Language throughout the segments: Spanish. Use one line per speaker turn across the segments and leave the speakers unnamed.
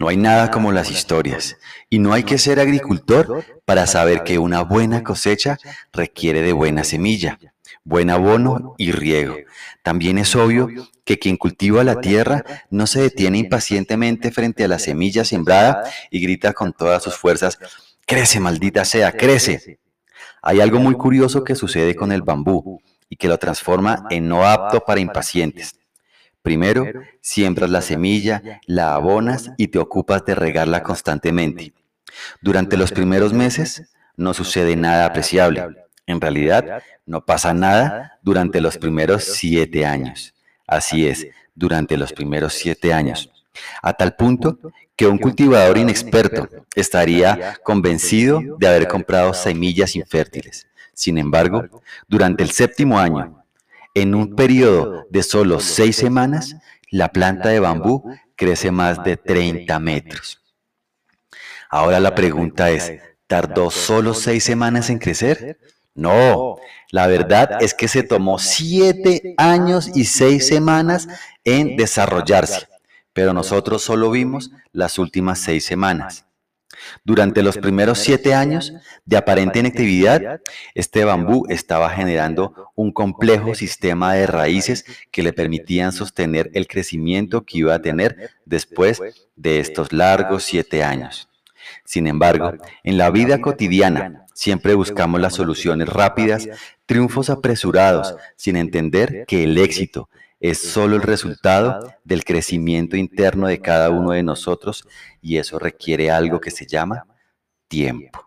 No hay nada como las historias y no hay que ser agricultor para saber que una buena cosecha requiere de buena semilla, buen abono y riego. También es obvio que quien cultiva la tierra no se detiene impacientemente frente a la semilla sembrada y grita con todas sus fuerzas, crece maldita sea, crece. Hay algo muy curioso que sucede con el bambú y que lo transforma en no apto para impacientes. Primero, siembras la semilla, la abonas y te ocupas de regarla constantemente. Durante los primeros meses no sucede nada apreciable. En realidad, no pasa nada durante los primeros siete años. Así es, durante los primeros siete años. A tal punto que un cultivador inexperto estaría convencido de haber comprado semillas infértiles. Sin embargo, durante el séptimo año, en un periodo de solo seis semanas, la planta de bambú crece más de 30 metros. Ahora la pregunta es, ¿tardó solo seis semanas en crecer? No, la verdad es que se tomó siete años y seis semanas en desarrollarse, pero nosotros solo vimos las últimas seis semanas. Durante los primeros siete años de aparente inactividad, este bambú estaba generando un complejo sistema de raíces que le permitían sostener el crecimiento que iba a tener después de estos largos siete años. Sin embargo, en la vida cotidiana siempre buscamos las soluciones rápidas, triunfos apresurados, sin entender que el éxito es solo el resultado del crecimiento interno de cada uno de nosotros y eso requiere algo que se llama tiempo.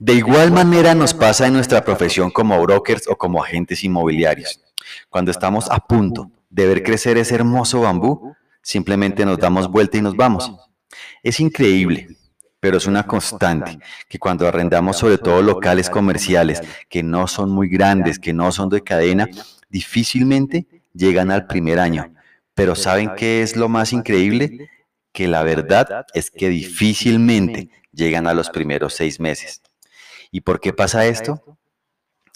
De igual manera nos pasa en nuestra profesión como brokers o como agentes inmobiliarios. Cuando estamos a punto de ver crecer ese hermoso bambú, simplemente nos damos vuelta y nos vamos. Es increíble, pero es una constante que cuando arrendamos sobre todo locales comerciales que no son muy grandes, que no son de cadena, difícilmente llegan al primer año. Pero ¿saben qué es lo más increíble? Que la verdad es que difícilmente llegan a los primeros seis meses. ¿Y por qué pasa esto?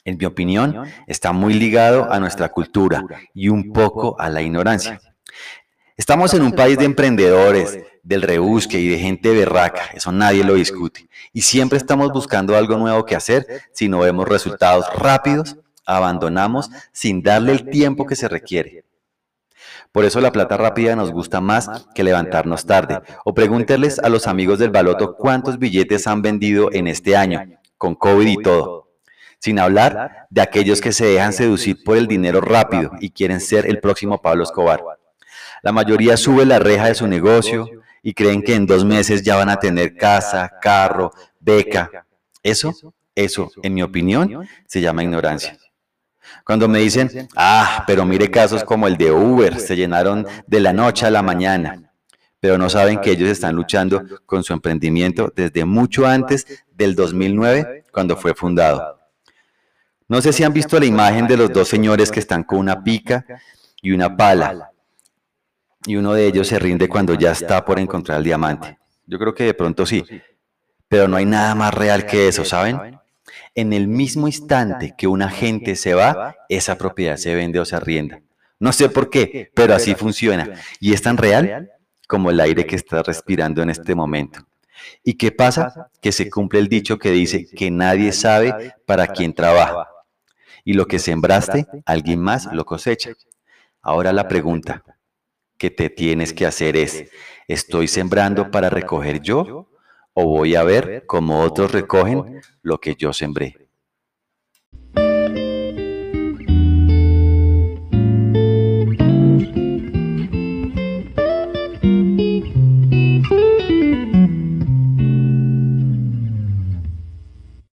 En mi opinión, está muy ligado a nuestra cultura y un poco a la ignorancia. Estamos en un país de emprendedores, del rebusque y de gente berraca, eso nadie lo discute. Y siempre estamos buscando algo nuevo que hacer. Si no vemos resultados rápidos, abandonamos sin darle el tiempo que se requiere. Por eso la plata rápida nos gusta más que levantarnos tarde. O pregúntenles a los amigos del baloto cuántos billetes han vendido en este año, con COVID y todo. Sin hablar de aquellos que se dejan seducir por el dinero rápido y quieren ser el próximo Pablo Escobar. La mayoría sube la reja de su negocio y creen que en dos meses ya van a tener casa, carro, beca. Eso, eso, en mi opinión, se llama ignorancia. Cuando me dicen, ah, pero mire casos como el de Uber, se llenaron de la noche a la mañana, pero no saben que ellos están luchando con su emprendimiento desde mucho antes del 2009, cuando fue fundado. No sé si han visto la imagen de los dos señores que están con una pica y una pala. Y uno de ellos se rinde cuando ya está por encontrar el diamante. Yo creo que de pronto sí. Pero no hay nada más real que eso, ¿saben? En el mismo instante que una gente se va, esa propiedad se vende o se arrienda. No sé por qué, pero así funciona. Y es tan real como el aire que estás respirando en este momento. ¿Y qué pasa? Que se cumple el dicho que dice que nadie sabe para quién trabaja y lo que sembraste, alguien más lo cosecha. Ahora la pregunta que te tienes que hacer es, ¿estoy sembrando para recoger yo o voy a ver cómo otros recogen lo que yo sembré?